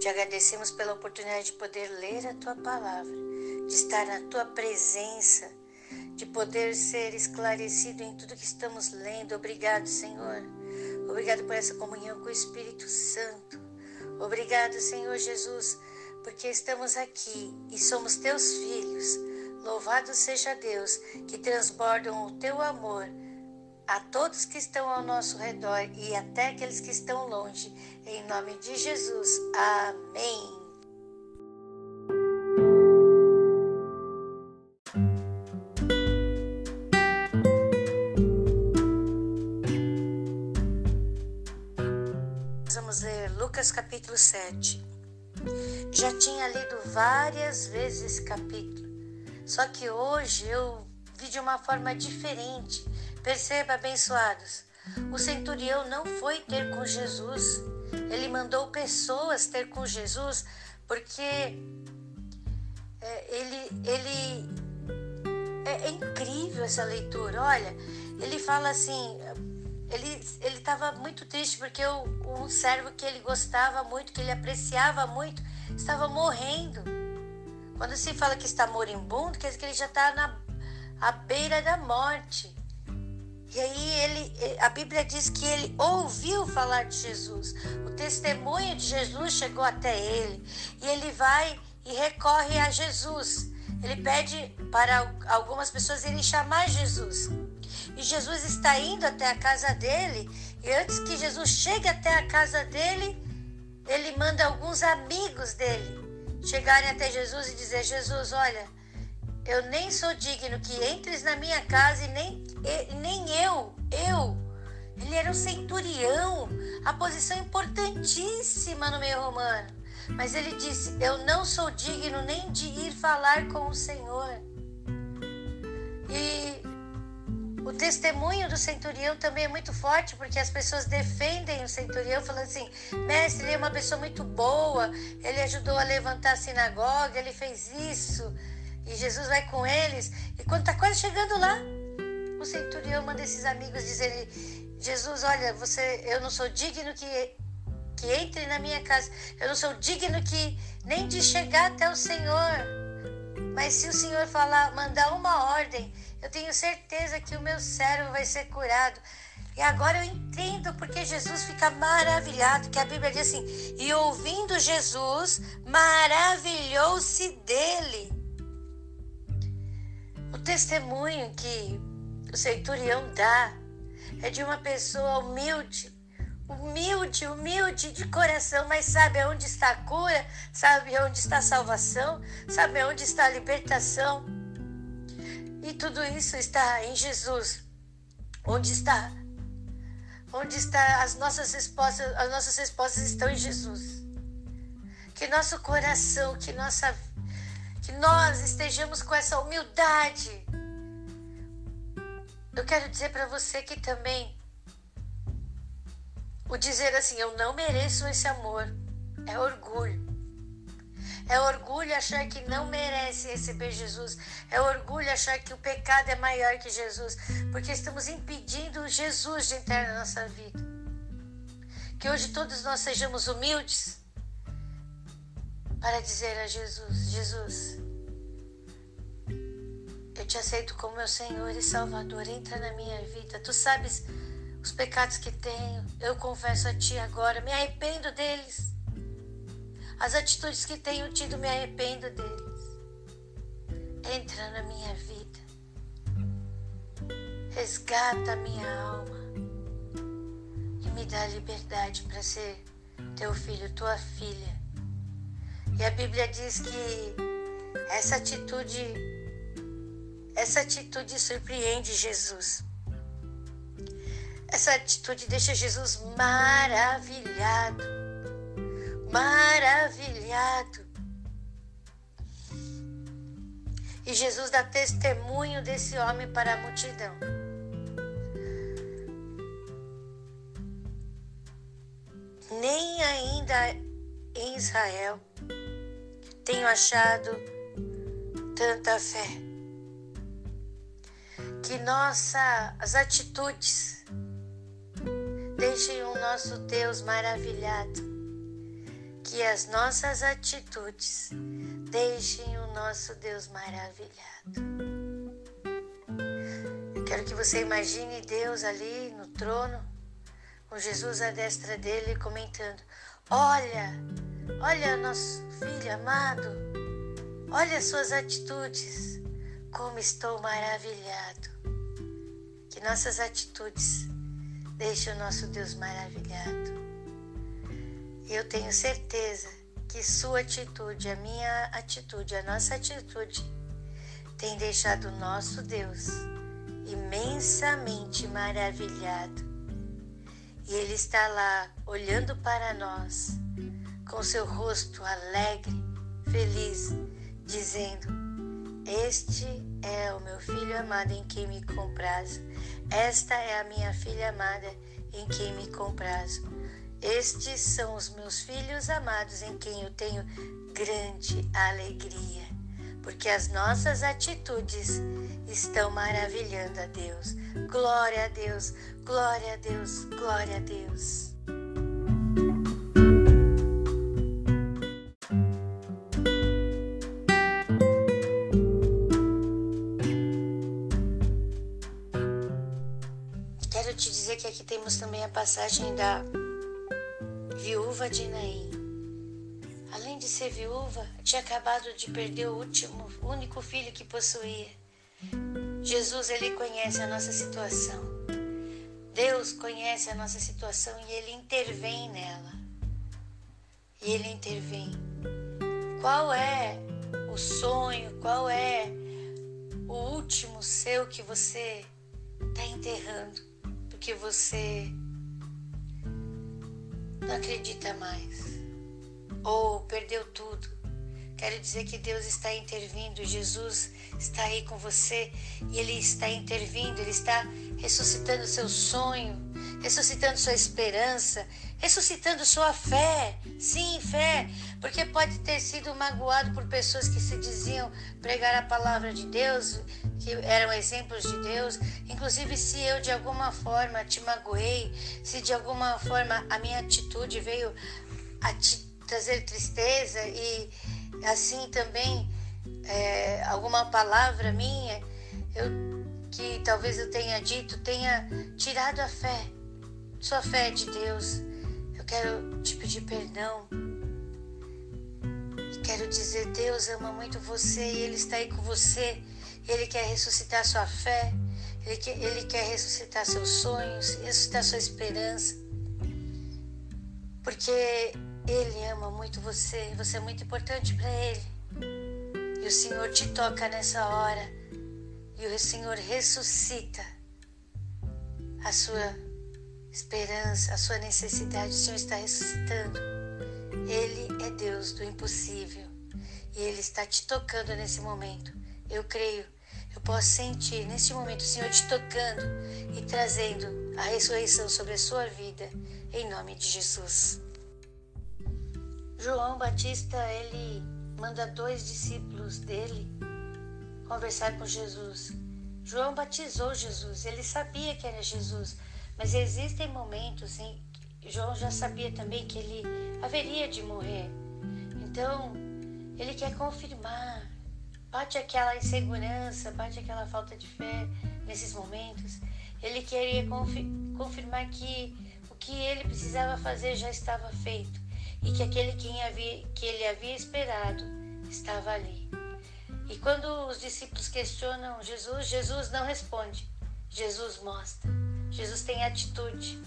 Te agradecemos pela oportunidade de poder ler a tua palavra, de estar na tua presença, de poder ser esclarecido em tudo que estamos lendo. Obrigado, Senhor. Obrigado por essa comunhão com o Espírito Santo. Obrigado, Senhor Jesus, porque estamos aqui e somos teus filhos. Louvado seja Deus que transbordam o teu amor a todos que estão ao nosso redor e até aqueles que estão longe. Em nome de Jesus. Amém. Vamos ler Lucas capítulo 7. Já tinha lido várias vezes esse capítulo, só que hoje eu vi de uma forma diferente Perceba, abençoados, o centurião não foi ter com Jesus, ele mandou pessoas ter com Jesus, porque é, ele, ele é, é, incrível essa leitura. Olha, ele fala assim, ele ele estava muito triste porque o, um servo que ele gostava muito, que ele apreciava muito, estava morrendo. Quando se fala que está moribundo, quer dizer que ele já está na à beira da morte. E aí ele, a Bíblia diz que ele ouviu falar de Jesus. O testemunho de Jesus chegou até ele e ele vai e recorre a Jesus. Ele pede para algumas pessoas irem chamar Jesus. E Jesus está indo até a casa dele e antes que Jesus chegue até a casa dele, ele manda alguns amigos dele chegarem até Jesus e dizer: Jesus, olha, eu nem sou digno que entres na minha casa e nem, nem eu, eu. Ele era um centurião, a posição importantíssima no meio romano. Mas ele disse: Eu não sou digno nem de ir falar com o Senhor. E o testemunho do centurião também é muito forte, porque as pessoas defendem o centurião, falando assim: Mestre, ele é uma pessoa muito boa, ele ajudou a levantar a sinagoga, ele fez isso. E Jesus vai com eles. E quando está quase chegando lá, o centurião manda esses amigos dizerem: Jesus, olha, você, eu não sou digno que, que entre na minha casa. Eu não sou digno que nem de chegar até o Senhor. Mas se o Senhor falar, mandar uma ordem, eu tenho certeza que o meu servo vai ser curado. E agora eu entendo porque Jesus fica maravilhado, que a Bíblia diz assim: e ouvindo Jesus, maravilhou-se dele testemunho que o centurião dá é de uma pessoa humilde, humilde, humilde de coração, mas sabe aonde está a cura, sabe aonde está a salvação, sabe aonde está a libertação. E tudo isso está em Jesus. Onde está? Onde está as nossas respostas? As nossas respostas estão em Jesus. Que nosso coração, que nossa vida que nós estejamos com essa humildade. Eu quero dizer para você que também o dizer assim, eu não mereço esse amor, é orgulho. É orgulho achar que não merece receber Jesus. É orgulho achar que o pecado é maior que Jesus. Porque estamos impedindo Jesus de entrar na nossa vida. Que hoje todos nós sejamos humildes para dizer a Jesus: Jesus, eu te aceito como meu Senhor e Salvador. Entra na minha vida. Tu sabes os pecados que tenho. Eu confesso a Ti agora. Me arrependo deles. As atitudes que tenho tido, me arrependo deles. Entra na minha vida. Resgata a minha alma. E me dá liberdade para ser teu filho, tua filha e a Bíblia diz que essa atitude, essa atitude surpreende Jesus. Essa atitude deixa Jesus maravilhado. Maravilhado. E Jesus dá testemunho desse homem para a multidão. Nem ainda em Israel tenho achado tanta fé. Que nossas atitudes deixem o nosso Deus maravilhado. que as nossas atitudes deixem o nosso Deus maravilhado. Eu quero que você imagine Deus ali no trono, com Jesus à destra dele, comentando: Olha, olha nosso filho amado, olha as suas atitudes, como estou maravilhado. Que nossas atitudes deixem o nosso Deus maravilhado. Eu tenho certeza que sua atitude, a minha atitude, a nossa atitude, tem deixado o nosso Deus imensamente maravilhado. E Ele está lá olhando para nós, com seu rosto alegre, feliz, dizendo: Este é o meu filho amado em quem me comprazo. Esta é a minha filha amada em quem me comprazo. Estes são os meus filhos amados em quem eu tenho grande alegria, porque as nossas atitudes estão maravilhando a Deus. Glória a Deus, glória a Deus, glória a Deus. A passagem da viúva de Naim. Além de ser viúva, tinha acabado de perder o último, único filho que possuía. Jesus, ele conhece a nossa situação. Deus conhece a nossa situação e ele intervém nela. E ele intervém. Qual é o sonho? Qual é o último seu que você está enterrando? Porque você não acredita mais, ou perdeu tudo. Quero dizer que Deus está intervindo, Jesus está aí com você e Ele está intervindo, Ele está ressuscitando seu sonho, ressuscitando sua esperança, ressuscitando sua fé. Sim, fé, porque pode ter sido magoado por pessoas que se diziam pregar a palavra de Deus, que eram exemplos de Deus. Inclusive, se eu de alguma forma te magoei, se de alguma forma a minha atitude veio a te trazer tristeza e assim também é, alguma palavra minha eu, que talvez eu tenha dito tenha tirado a fé, sua fé de Deus. Eu quero te pedir perdão. Quero dizer, Deus ama muito você e Ele está aí com você. Ele quer ressuscitar sua fé. Ele quer, ele quer ressuscitar seus sonhos, ressuscitar sua esperança. Porque Ele ama muito você. Você é muito importante para Ele. E o Senhor te toca nessa hora. E o Senhor ressuscita a sua esperança, a sua necessidade. O Senhor está ressuscitando. Ele é Deus do impossível. E Ele está te tocando nesse momento. Eu creio. Eu posso sentir nesse momento o Senhor te tocando e trazendo a ressurreição sobre a sua vida. Em nome de Jesus. João Batista, ele manda dois discípulos dele conversar com Jesus. João batizou Jesus, ele sabia que era Jesus, mas existem momentos em João já sabia também que ele haveria de morrer. Então, ele quer confirmar. Bate aquela insegurança, bate aquela falta de fé nesses momentos. Ele queria confirmar que o que ele precisava fazer já estava feito e que aquele quem havia, que ele havia esperado estava ali. E quando os discípulos questionam Jesus, Jesus não responde, Jesus mostra, Jesus tem atitude.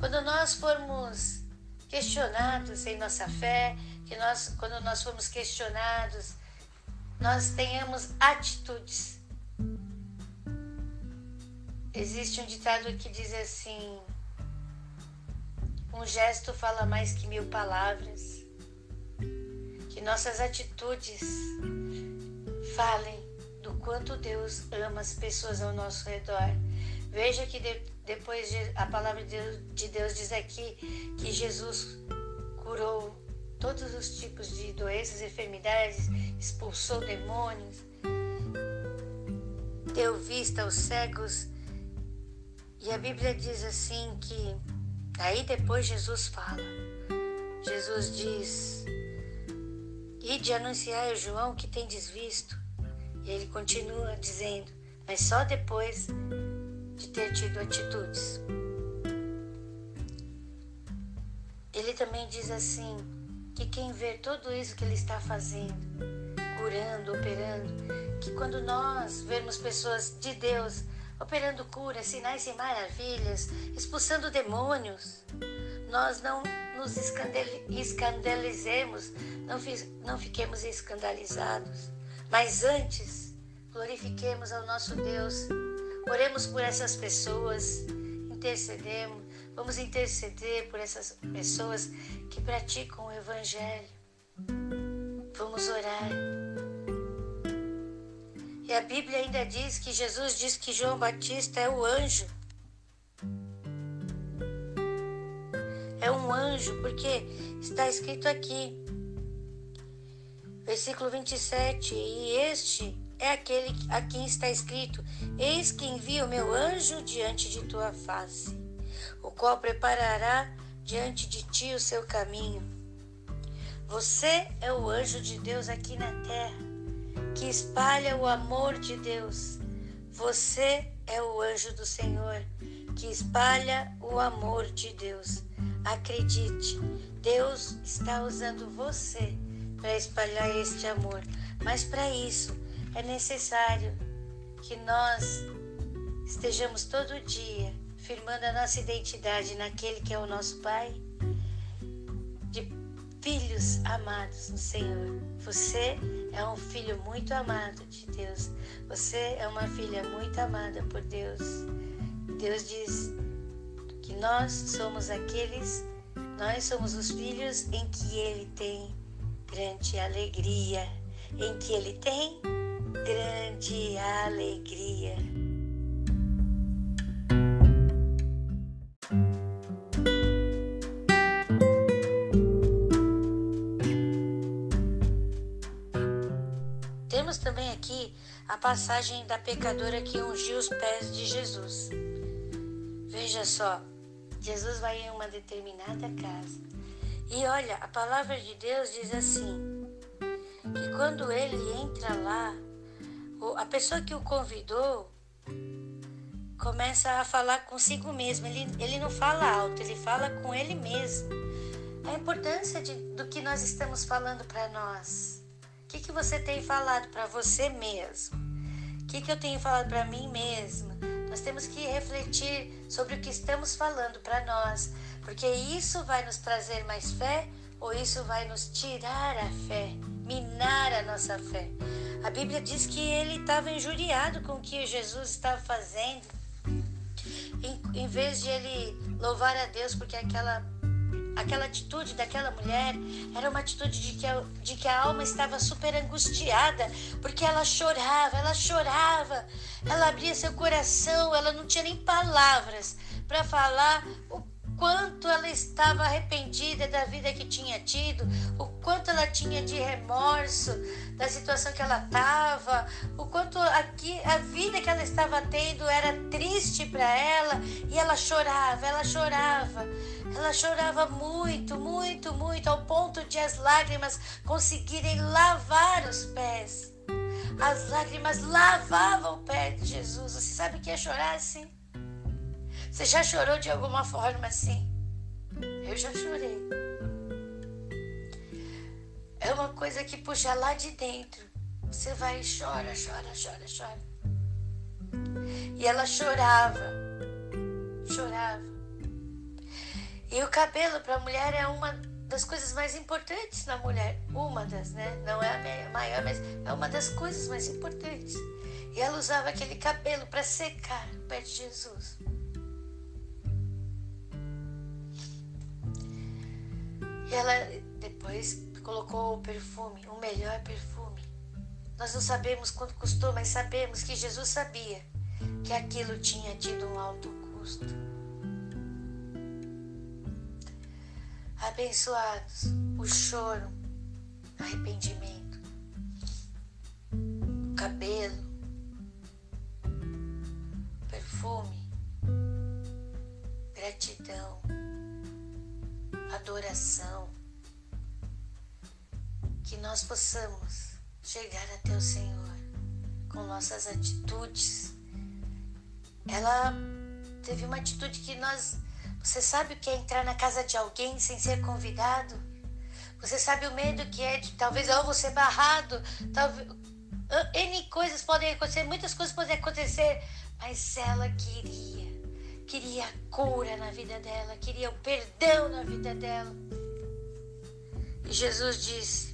Quando nós formos questionados em nossa fé, que nós, quando nós formos questionados, nós tenhamos atitudes. Existe um ditado que diz assim: um gesto fala mais que mil palavras. Que nossas atitudes falem do quanto Deus ama as pessoas ao nosso redor. Veja que depois de, a palavra de Deus, de Deus diz aqui que Jesus curou todos os tipos de doenças, enfermidades, expulsou demônios, deu vista aos cegos. E a Bíblia diz assim que Aí depois Jesus fala: Jesus diz: Ide anunciar a João que tem desvisto. E ele continua dizendo, mas só depois de ter tido atitudes. Ele também diz assim: que quem vê tudo isso que ele está fazendo, curando, operando, que quando nós vermos pessoas de Deus operando curas, sinais e maravilhas, expulsando demônios, nós não nos escandalizemos, não, não fiquemos escandalizados, mas antes glorifiquemos ao nosso Deus, oremos por essas pessoas, intercedemos, vamos interceder por essas pessoas que praticam o Evangelho. Vamos orar. E a Bíblia ainda diz que Jesus diz que João Batista é o anjo é um anjo, porque está escrito aqui, versículo 27, e este é aquele a quem está escrito: Eis que o meu anjo diante de tua face, o qual preparará diante de ti o seu caminho. Você é o anjo de Deus aqui na terra, que espalha o amor de Deus. Você é o anjo do Senhor, que espalha o amor de Deus. Acredite, Deus está usando você para espalhar este amor, mas para isso é necessário que nós estejamos todo dia firmando a nossa identidade naquele que é o nosso Pai, de filhos amados no Senhor. Você é um filho muito amado de Deus. Você é uma filha muito amada por Deus. Deus diz: que nós somos aqueles, nós somos os filhos em que ele tem grande alegria, em que ele tem grande alegria. Temos também aqui a passagem da pecadora que ungiu os pés de Jesus. Veja só, Jesus vai em uma determinada casa. E olha, a palavra de Deus diz assim: que quando ele entra lá, a pessoa que o convidou começa a falar consigo mesmo. Ele, ele não fala alto, ele fala com ele mesmo. A importância de, do que nós estamos falando para nós. O que, que você tem falado para você mesmo? O que, que eu tenho falado para mim mesma? Nós temos que refletir sobre o que estamos falando para nós, porque isso vai nos trazer mais fé ou isso vai nos tirar a fé, minar a nossa fé. A Bíblia diz que ele estava injuriado com o que Jesus estava fazendo. Em, em vez de ele louvar a Deus porque aquela aquela atitude daquela mulher era uma atitude de que, a, de que a alma estava super angustiada, porque ela chorava, ela chorava, ela abria seu coração, ela não tinha nem palavras para falar o quanto ela estava arrependida da vida que tinha tido, o quanto ela tinha de remorso da situação que ela estava, o quanto aqui a vida que ela estava tendo era triste para ela e ela chorava, ela chorava. Ela chorava muito, muito, muito, ao ponto de as lágrimas conseguirem lavar os pés. As lágrimas lavavam o pé de Jesus. Você sabe o que é chorar assim? Você já chorou de alguma forma assim? Eu já chorei. É uma coisa que puxa lá de dentro. Você vai e chora, chora, chora, chora. E ela chorava, chorava. E o cabelo para a mulher é uma das coisas mais importantes na mulher. Uma das, né? Não é a maior, mas é uma das coisas mais importantes. E ela usava aquele cabelo para secar o pé de Jesus. E ela depois colocou o perfume, o melhor perfume. Nós não sabemos quanto custou, mas sabemos que Jesus sabia que aquilo tinha tido um alto custo. Abençoados o choro, arrependimento, o cabelo, perfume, gratidão, adoração, que nós possamos chegar até o Senhor com nossas atitudes. Ela teve uma atitude que nós. Você sabe o que é entrar na casa de alguém sem ser convidado? Você sabe o medo que é de talvez eu vou ser barrado, talvez N coisas podem acontecer, muitas coisas podem acontecer, mas ela queria, queria a cura na vida dela, queria o perdão na vida dela. E Jesus disse: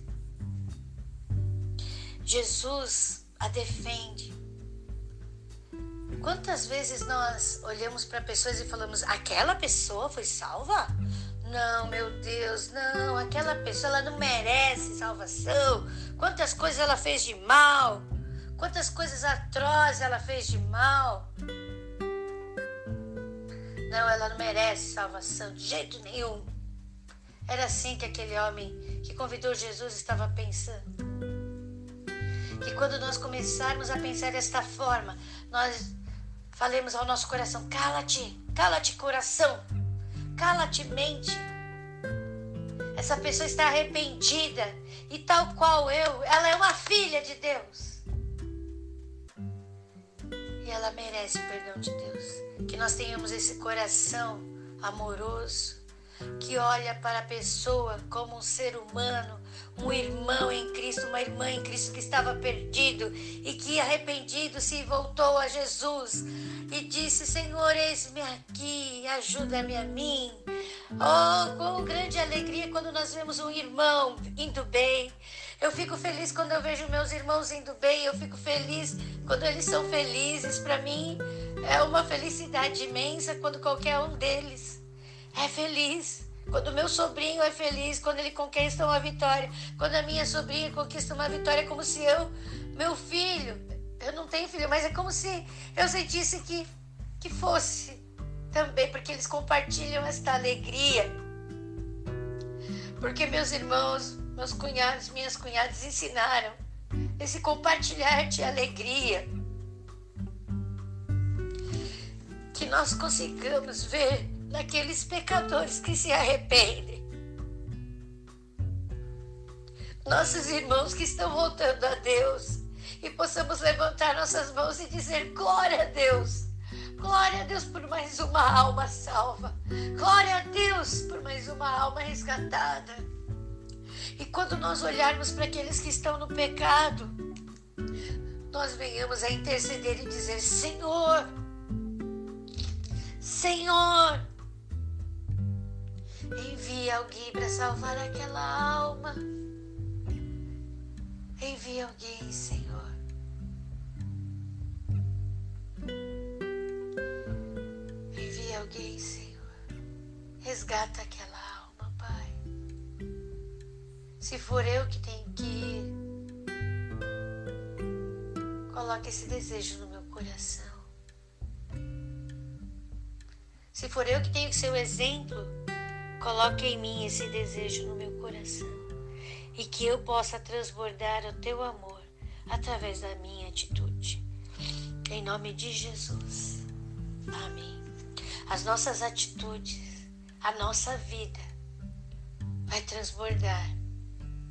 Jesus a defende. Quantas vezes nós olhamos para pessoas e falamos: aquela pessoa foi salva? Não, meu Deus, não, aquela pessoa ela não merece salvação. Quantas coisas ela fez de mal? Quantas coisas atrozes ela fez de mal? Não, ela não merece salvação de jeito nenhum. Era assim que aquele homem que convidou Jesus estava pensando. Que quando nós começarmos a pensar desta forma, nós falemos ao nosso coração: cala-te, cala-te, coração. Cala-te, mente. Essa pessoa está arrependida e tal qual eu, ela é uma filha de Deus. E ela merece o perdão de Deus. Que nós tenhamos esse coração amoroso, que olha para a pessoa como um ser humano, um irmão em Cristo, uma irmã em Cristo que estava perdido e que arrependido se voltou a Jesus e disse: Senhor, eis-me aqui, ajuda-me a mim. Oh, com grande alegria quando nós vemos um irmão indo bem. Eu fico feliz quando eu vejo meus irmãos indo bem, eu fico feliz quando eles são felizes. Para mim é uma felicidade imensa quando qualquer um deles é feliz. Quando meu sobrinho é feliz, quando ele conquista uma vitória, quando a minha sobrinha conquista uma vitória, é como se eu, meu filho, eu não tenho filho, mas é como se eu sentisse que, que fosse também, porque eles compartilham esta alegria. Porque meus irmãos, meus cunhados, minhas cunhadas ensinaram esse compartilhar de alegria. Que nós consigamos ver naqueles pecadores que se arrependem. Nossos irmãos que estão voltando a Deus e possamos levantar nossas mãos e dizer: Glória a Deus! Glória a Deus por mais uma alma salva. Glória a Deus por mais uma alma resgatada. E quando nós olharmos para aqueles que estão no pecado, nós venhamos a interceder e dizer: Senhor, Senhor, envia alguém para salvar aquela alma. Envia alguém, Senhor. Envia alguém, Senhor. Resgata aquela alma, Pai. Se for eu que tenho que ir, coloque esse desejo no meu coração. Se for eu que tenho que ser o exemplo, Coloque em mim esse desejo no meu coração e que eu possa transbordar o teu amor através da minha atitude. Em nome de Jesus. Amém. As nossas atitudes, a nossa vida vai transbordar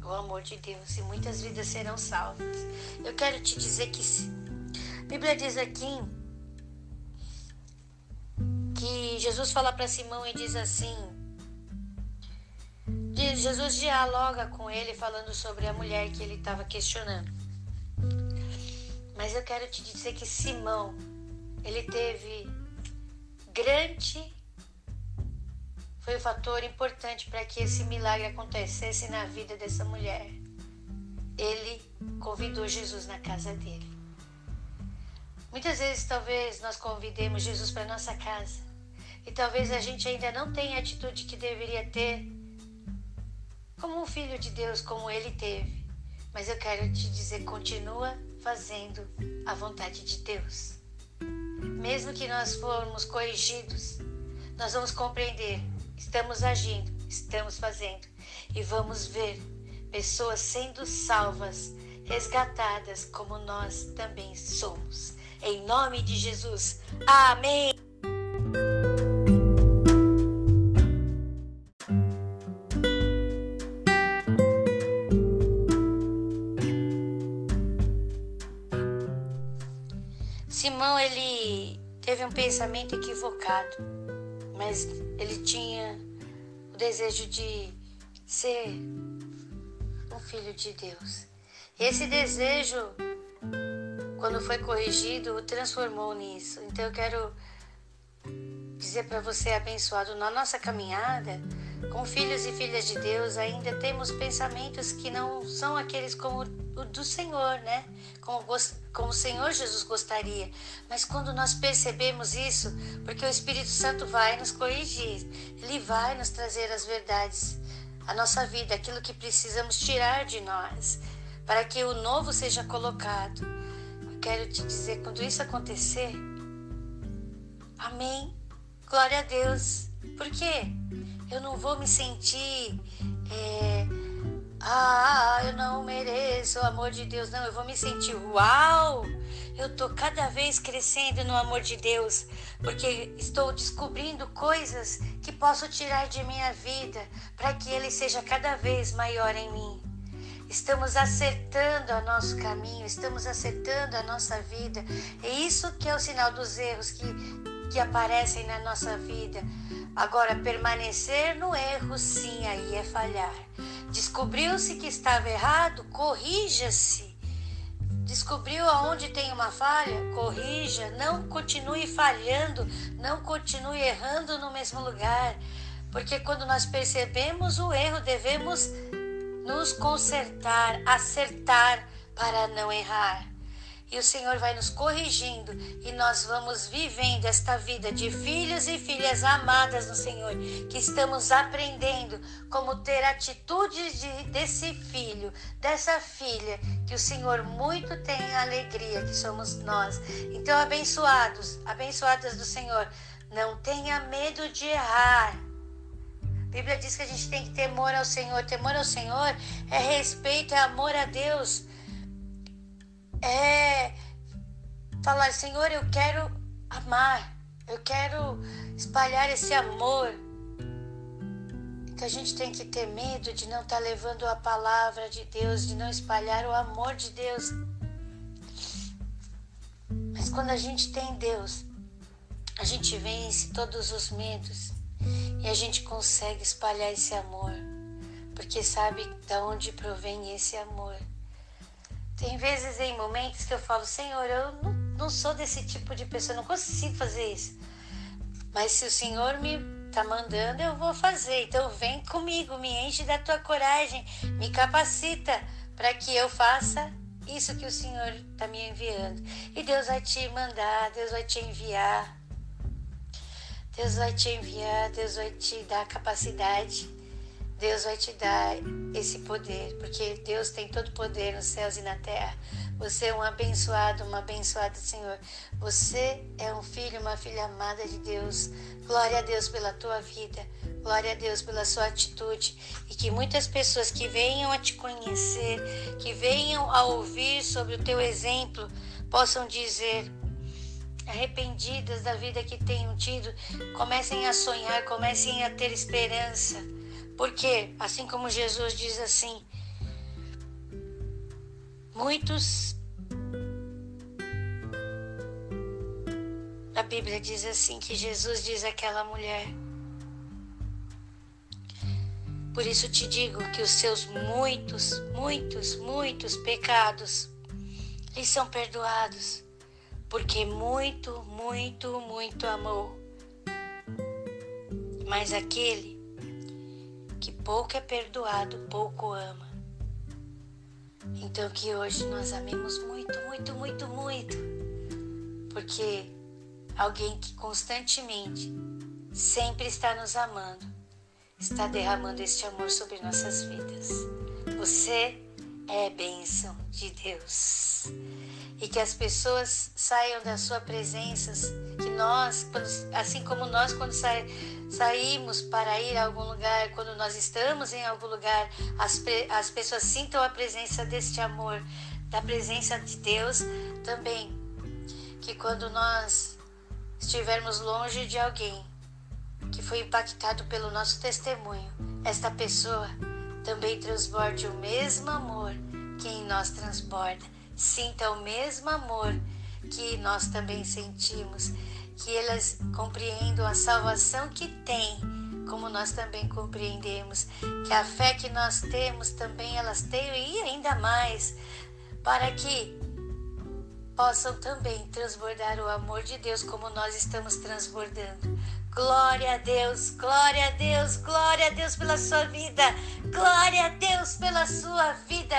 o amor de Deus e muitas vidas serão salvas. Eu quero te dizer que a Bíblia diz aqui que Jesus fala para Simão e diz assim: Jesus dialoga com ele falando sobre a mulher que ele estava questionando. Mas eu quero te dizer que Simão, ele teve grande foi um fator importante para que esse milagre acontecesse na vida dessa mulher. Ele convidou Jesus na casa dele. Muitas vezes, talvez, nós convidemos Jesus para nossa casa e talvez a gente ainda não tenha a atitude que deveria ter como um filho de Deus como ele teve. Mas eu quero te dizer, continua fazendo a vontade de Deus. Mesmo que nós formos corrigidos, nós vamos compreender, estamos agindo, estamos fazendo e vamos ver pessoas sendo salvas, resgatadas como nós também somos. Em nome de Jesus. Amém. Pensamento equivocado, mas ele tinha o desejo de ser um filho de Deus. Esse desejo, quando foi corrigido, o transformou nisso. Então eu quero dizer para você, abençoado, na nossa caminhada, como filhos e filhas de Deus, ainda temos pensamentos que não são aqueles como o do Senhor, né? Como, como o Senhor Jesus gostaria. Mas quando nós percebemos isso, porque o Espírito Santo vai nos corrigir, ele vai nos trazer as verdades, a nossa vida, aquilo que precisamos tirar de nós, para que o novo seja colocado. Eu quero te dizer, quando isso acontecer, amém. Glória a Deus. Por quê? Eu não vou me sentir. É, ah, eu não mereço o amor de Deus. Não, eu vou me sentir. Uau! Eu estou cada vez crescendo no amor de Deus, porque estou descobrindo coisas que posso tirar de minha vida para que Ele seja cada vez maior em mim. Estamos acertando o nosso caminho, estamos acertando a nossa vida. É isso que é o sinal dos erros que, que aparecem na nossa vida. Agora, permanecer no erro, sim, aí é falhar. Descobriu-se que estava errado, corrija-se. Descobriu aonde tem uma falha, corrija. Não continue falhando, não continue errando no mesmo lugar. Porque quando nós percebemos o erro, devemos nos consertar, acertar para não errar e o Senhor vai nos corrigindo e nós vamos vivendo esta vida de filhos e filhas amadas no Senhor, que estamos aprendendo como ter atitudes de, desse filho, dessa filha, que o Senhor muito tem alegria, que somos nós. Então, abençoados, abençoadas do Senhor, não tenha medo de errar. A Bíblia diz que a gente tem que temor ao Senhor. Temor ao Senhor é respeito, é amor a Deus é falar: Senhor, eu quero amar, eu quero espalhar esse amor. Que a gente tem que ter medo de não estar tá levando a palavra de Deus, de não espalhar o amor de Deus. Mas quando a gente tem Deus, a gente vence todos os medos e a gente consegue espalhar esse amor, porque sabe de onde provém esse amor. Tem vezes em momentos que eu falo, Senhor, eu não, não sou desse tipo de pessoa, não consigo fazer isso. Mas se o Senhor me está mandando, eu vou fazer. Então vem comigo, me enche da tua coragem, me capacita para que eu faça isso que o Senhor está me enviando. E Deus vai te mandar, Deus vai te enviar. Deus vai te enviar, Deus vai te dar capacidade Deus vai te dar esse poder, porque Deus tem todo o poder nos céus e na terra. Você é um abençoado, uma abençoada, Senhor. Você é um filho, uma filha amada de Deus. Glória a Deus pela tua vida. Glória a Deus pela sua atitude. E que muitas pessoas que venham a te conhecer, que venham a ouvir sobre o teu exemplo, possam dizer: arrependidas da vida que tenham tido, comecem a sonhar, comecem a ter esperança porque, assim como Jesus diz assim, muitos. A Bíblia diz assim que Jesus diz àquela mulher. Por isso te digo que os seus muitos, muitos, muitos pecados lhes são perdoados, porque muito, muito, muito amou. Mas aquele que pouco é perdoado, pouco ama. Então que hoje nós amemos muito, muito, muito, muito. Porque alguém que constantemente sempre está nos amando, está derramando este amor sobre nossas vidas. Você é bênção de Deus. E que as pessoas saiam da sua presença, que nós, assim como nós quando saímos saímos para ir a algum lugar, quando nós estamos em algum lugar, as, as pessoas sintam a presença deste amor, da presença de Deus também. Que quando nós estivermos longe de alguém que foi impactado pelo nosso testemunho, esta pessoa também transborde o mesmo amor que em nós transborda. Sinta o mesmo amor que nós também sentimos que elas compreendam a salvação que têm, como nós também compreendemos, que a fé que nós temos também elas tenham e ainda mais, para que possam também transbordar o amor de Deus como nós estamos transbordando. Glória a Deus, glória a Deus, glória a Deus pela sua vida, glória a Deus pela sua vida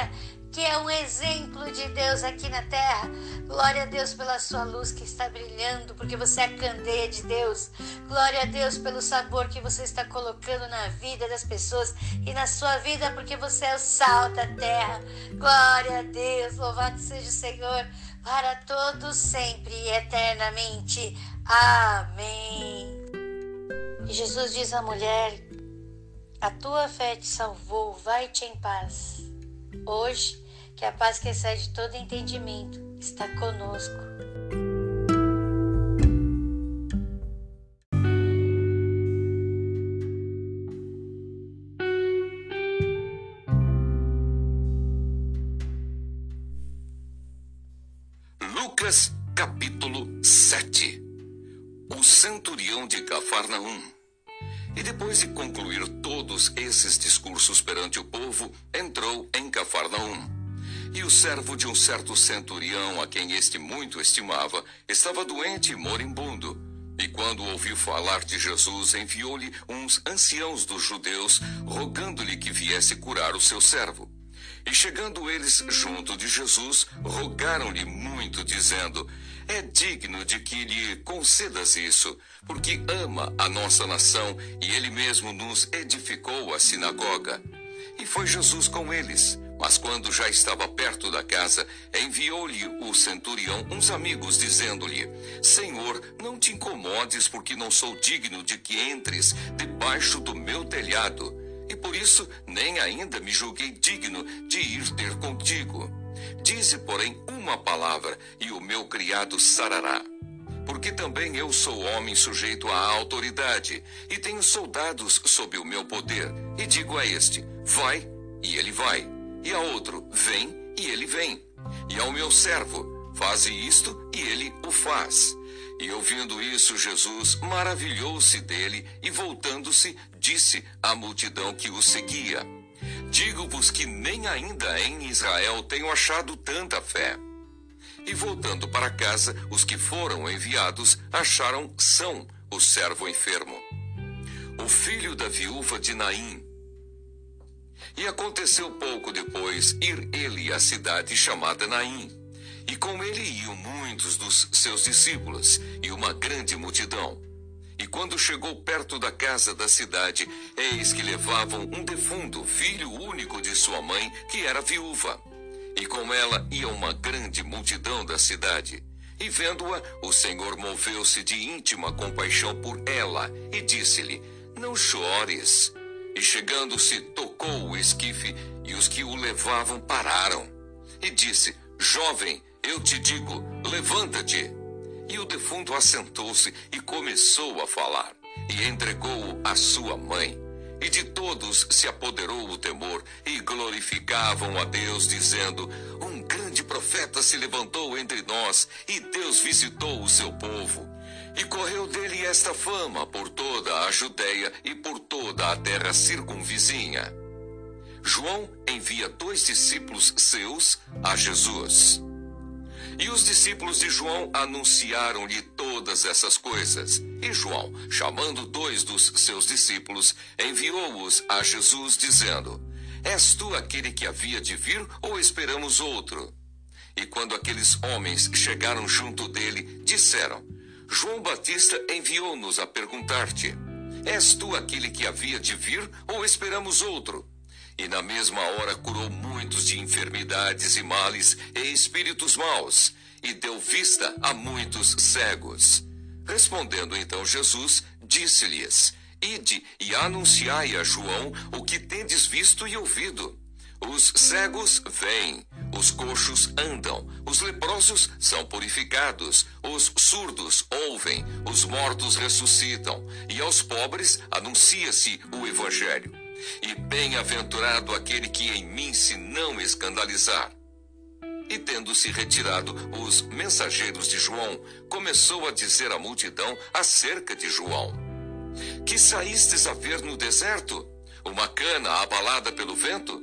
que é um exemplo de Deus aqui na terra. Glória a Deus pela sua luz que está brilhando, porque você é a candeia de Deus. Glória a Deus pelo sabor que você está colocando na vida das pessoas e na sua vida, porque você é o sal da terra. Glória a Deus, louvado seja o Senhor para todos sempre e eternamente. Amém. Jesus diz à mulher: A tua fé te salvou, vai-te em paz. Hoje que a paz que excede todo entendimento está conosco. Lucas capítulo 7 O centurião de Cafarnaum e depois de concluir todos esses discursos perante o povo, entrou em Cafarnaum. E o servo de um certo centurião, a quem este muito estimava, estava doente e moribundo. E quando ouviu falar de Jesus, enviou-lhe uns anciãos dos judeus, rogando-lhe que viesse curar o seu servo. E chegando eles junto de Jesus, rogaram-lhe muito, dizendo: É digno de que lhe concedas isso, porque ama a nossa nação e ele mesmo nos edificou a sinagoga. E foi Jesus com eles. Mas quando já estava perto da casa, enviou-lhe o centurião uns amigos, dizendo-lhe: Senhor, não te incomodes, porque não sou digno de que entres debaixo do meu telhado. E por isso nem ainda me julguei digno de ir ter contigo. Dize, porém, uma palavra, e o meu criado sarará. Porque também eu sou homem sujeito à autoridade, e tenho soldados sob o meu poder. E digo a este: Vai, e ele vai e a outro, vem, e ele vem. E ao meu servo, faze isto, e ele o faz. E ouvindo isso, Jesus maravilhou-se dele e, voltando-se, disse à multidão que o seguia: Digo-vos que nem ainda em Israel tenho achado tanta fé. E voltando para casa, os que foram enviados acharam são o servo enfermo. O filho da viúva de Naim e aconteceu pouco depois ir ele à cidade chamada Naim. E com ele iam muitos dos seus discípulos e uma grande multidão. E quando chegou perto da casa da cidade, eis que levavam um defunto, filho único de sua mãe, que era viúva. E com ela ia uma grande multidão da cidade. E vendo-a, o Senhor moveu-se de íntima compaixão por ela e disse-lhe: Não chores. E chegando-se, tocou o esquife, e os que o levavam pararam. E disse: Jovem, eu te digo, levanta-te. E o defunto assentou-se e começou a falar, e entregou-o à sua mãe. E de todos se apoderou o temor, e glorificavam a Deus, dizendo: Um grande profeta se levantou entre nós, e Deus visitou o seu povo. E correu dele esta fama por toda a Judéia e por toda a terra circunvizinha. João envia dois discípulos seus a Jesus. E os discípulos de João anunciaram-lhe todas essas coisas. E João, chamando dois dos seus discípulos, enviou-os a Jesus, dizendo: És tu aquele que havia de vir, ou esperamos outro? E quando aqueles homens chegaram junto dele, disseram: João Batista enviou-nos a perguntar-te: És tu aquele que havia de vir ou esperamos outro? E na mesma hora curou muitos de enfermidades e males e espíritos maus, e deu vista a muitos cegos. Respondendo então Jesus, disse-lhes: Ide e anunciai a João o que tendes visto e ouvido. Os cegos vêm, os coxos andam, os leprosos são purificados, os surdos ouvem, os mortos ressuscitam, e aos pobres anuncia-se o Evangelho. E bem-aventurado aquele que em mim se não escandalizar. E tendo-se retirado os mensageiros de João, começou a dizer à multidão acerca de João: Que saístes a ver no deserto? Uma cana abalada pelo vento?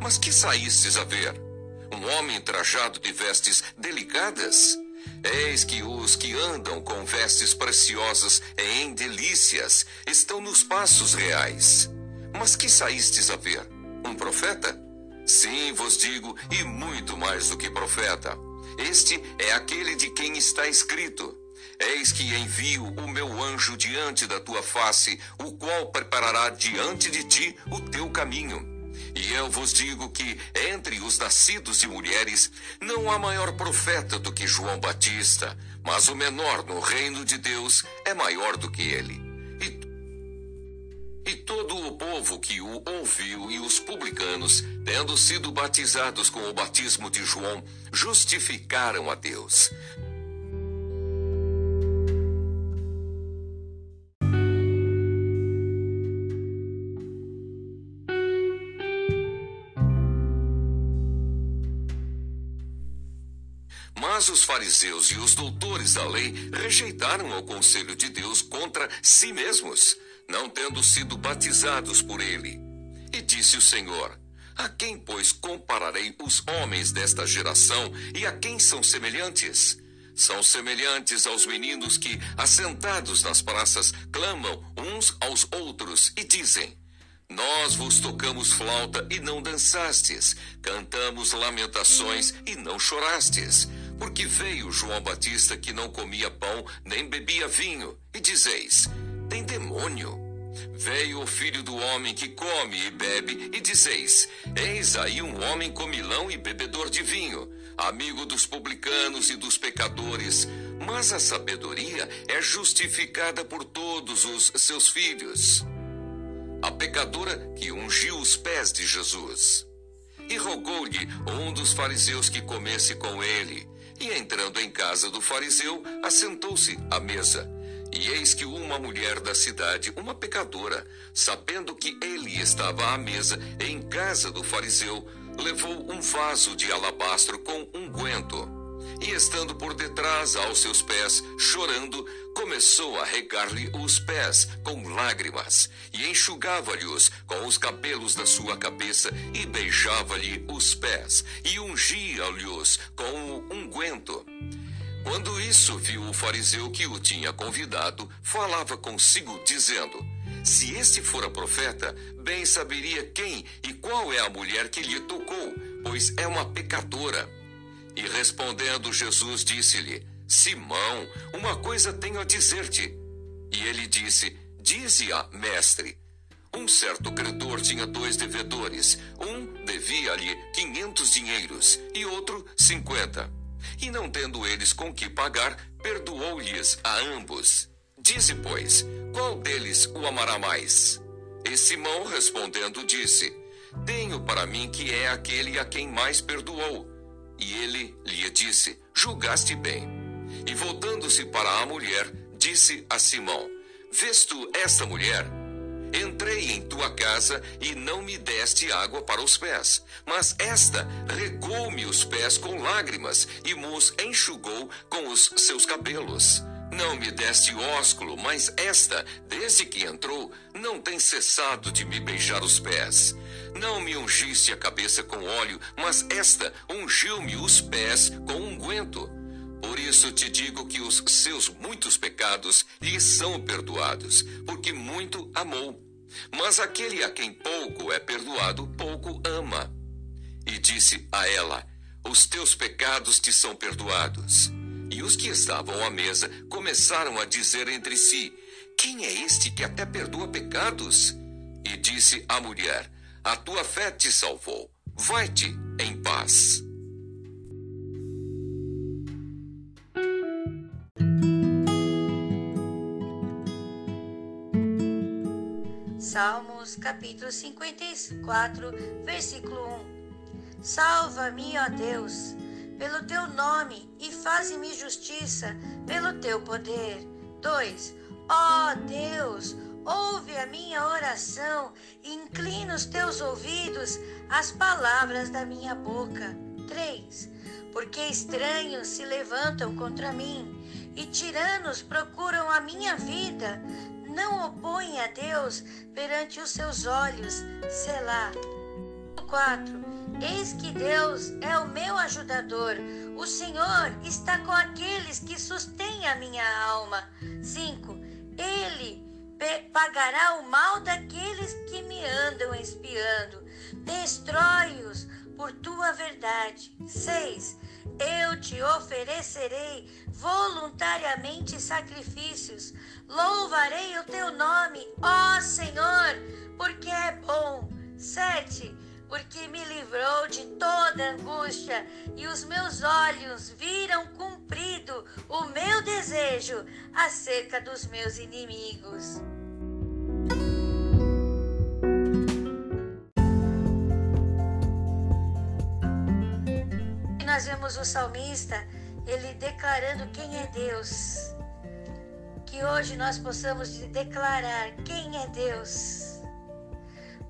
Mas que saístes a ver? Um homem trajado de vestes delicadas? Eis que os que andam com vestes preciosas em delícias estão nos passos reais. Mas que saístes a ver? Um profeta? Sim, vos digo, e muito mais do que profeta. Este é aquele de quem está escrito: Eis que envio o meu anjo diante da tua face, o qual preparará diante de ti o teu caminho. E eu vos digo que, entre os nascidos de mulheres, não há maior profeta do que João Batista, mas o menor no reino de Deus é maior do que ele. E, e todo o povo que o ouviu e os publicanos, tendo sido batizados com o batismo de João, justificaram a Deus. Mas os fariseus e os doutores da lei rejeitaram o conselho de Deus contra si mesmos, não tendo sido batizados por ele. E disse o Senhor: A quem, pois, compararei os homens desta geração e a quem são semelhantes? São semelhantes aos meninos que, assentados nas praças, clamam uns aos outros e dizem: Nós vos tocamos flauta e não dançastes, cantamos lamentações e não chorastes. Porque veio João Batista que não comia pão nem bebia vinho, e dizeis: tem demônio. Veio o filho do homem que come e bebe, e dizeis: Eis aí um homem comilão e bebedor de vinho, amigo dos publicanos e dos pecadores. Mas a sabedoria é justificada por todos os seus filhos. A pecadora que ungiu os pés de Jesus. E rogou-lhe um dos fariseus que comesse com ele. E entrando em casa do fariseu, assentou-se à mesa. E eis que uma mulher da cidade, uma pecadora, sabendo que ele estava à mesa em casa do fariseu, levou um vaso de alabastro com unguento e estando por detrás aos seus pés, chorando, começou a regar-lhe os pés com lágrimas, e enxugava-lhe-os com os cabelos da sua cabeça, e beijava-lhe os pés, e ungia-lhe-os com o unguento. Quando isso viu o fariseu que o tinha convidado, falava consigo, dizendo: Se este fora profeta, bem saberia quem e qual é a mulher que lhe tocou, pois é uma pecadora. E respondendo Jesus disse-lhe: Simão, uma coisa tenho a dizer-te. E ele disse: Dize-a, mestre. Um certo credor tinha dois devedores. Um devia-lhe quinhentos dinheiros e outro cinquenta. E não tendo eles com que pagar, perdoou-lhes a ambos. Dize, pois, qual deles o amará mais? E Simão respondendo disse: Tenho para mim que é aquele a quem mais perdoou. E ele lhe disse: Julgaste bem. E voltando-se para a mulher, disse a Simão: Vês tu esta mulher? Entrei em tua casa e não me deste água para os pés, mas esta regou-me os pés com lágrimas e mos enxugou com os seus cabelos. Não me deste ósculo, mas esta, desde que entrou, não tem cessado de me beijar os pés. Não me ungiste a cabeça com óleo, mas esta ungiu-me os pés com unguento. Por isso te digo que os seus muitos pecados lhe são perdoados, porque muito amou. Mas aquele a quem pouco é perdoado, pouco ama. E disse a ela: Os teus pecados te são perdoados. E os que estavam à mesa começaram a dizer entre si: Quem é este que até perdoa pecados? E disse a mulher: a tua fé te salvou. Vai-te em paz. Salmos capítulo 54, versículo 1. Salva-me, ó Deus, pelo teu nome e faze-me justiça pelo teu poder. 2. Ó Deus, Ouve a minha oração inclina os teus ouvidos às palavras da minha boca. 3. porque estranhos se levantam contra mim e tiranos procuram a minha vida. Não opõe a Deus perante os seus olhos. Selá. 4. Eis que Deus é o meu ajudador. O Senhor está com aqueles que sustêm a minha alma. 5. Ele pagará o mal daqueles que me andam espiando. Destrói-os por tua verdade. 6. Eu te oferecerei voluntariamente sacrifícios. Louvarei o teu nome, ó Senhor, porque é bom. 7. Porque me livrou de toda angústia e os meus olhos viram cumprido o meu desejo acerca dos meus inimigos. nós vemos o salmista, ele declarando quem é Deus. Que hoje nós possamos declarar quem é Deus.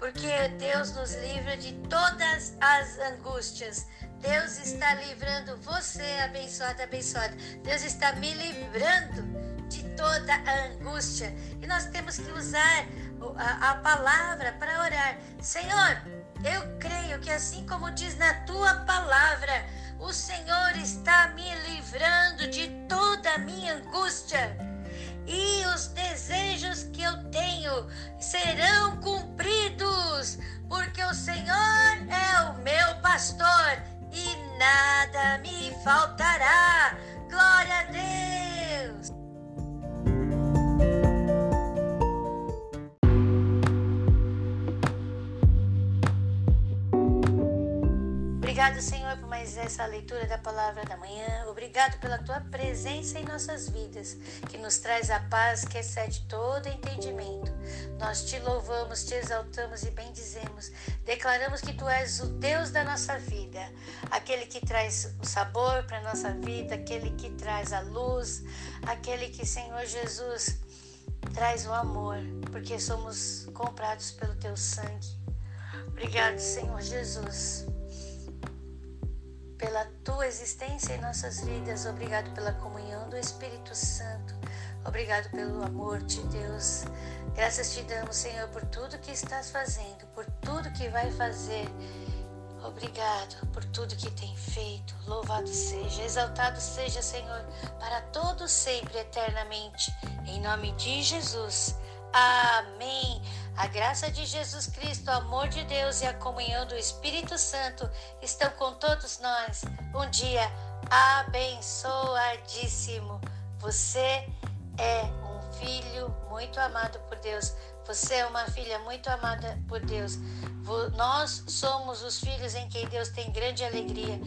Porque Deus nos livra de todas as angústias. Deus está livrando você, abençoada, abençoada. Deus está me livrando de toda a angústia. E nós temos que usar a, a palavra para orar. Senhor, eu creio que assim como diz na tua palavra, o Senhor está me livrando de toda a minha angústia. E os desejos que eu tenho serão cumpridos, porque o Senhor é o meu pastor e nada me faltará. Glória a Deus! Obrigado, Senhor, mais essa leitura da palavra da manhã. Obrigado pela tua presença em nossas vidas, que nos traz a paz que excede todo entendimento. Nós te louvamos, te exaltamos e bendizemos. Declaramos que tu és o Deus da nossa vida, aquele que traz o sabor para nossa vida, aquele que traz a luz, aquele que, Senhor Jesus, traz o amor, porque somos comprados pelo teu sangue. Obrigado, Senhor Jesus pela tua existência em nossas vidas. Obrigado pela comunhão do Espírito Santo. Obrigado pelo amor de Deus. Graças te damos, Senhor, por tudo que estás fazendo, por tudo que vai fazer. Obrigado por tudo que tem feito. Louvado seja, exaltado seja, Senhor, para todos sempre, eternamente. Em nome de Jesus. Amém. A graça de Jesus Cristo, o amor de Deus e a comunhão do Espírito Santo estão com todos nós. Um dia abençoadíssimo. Você é um filho muito amado por Deus. Você é uma filha muito amada por Deus. Nós somos os filhos em quem Deus tem grande alegria.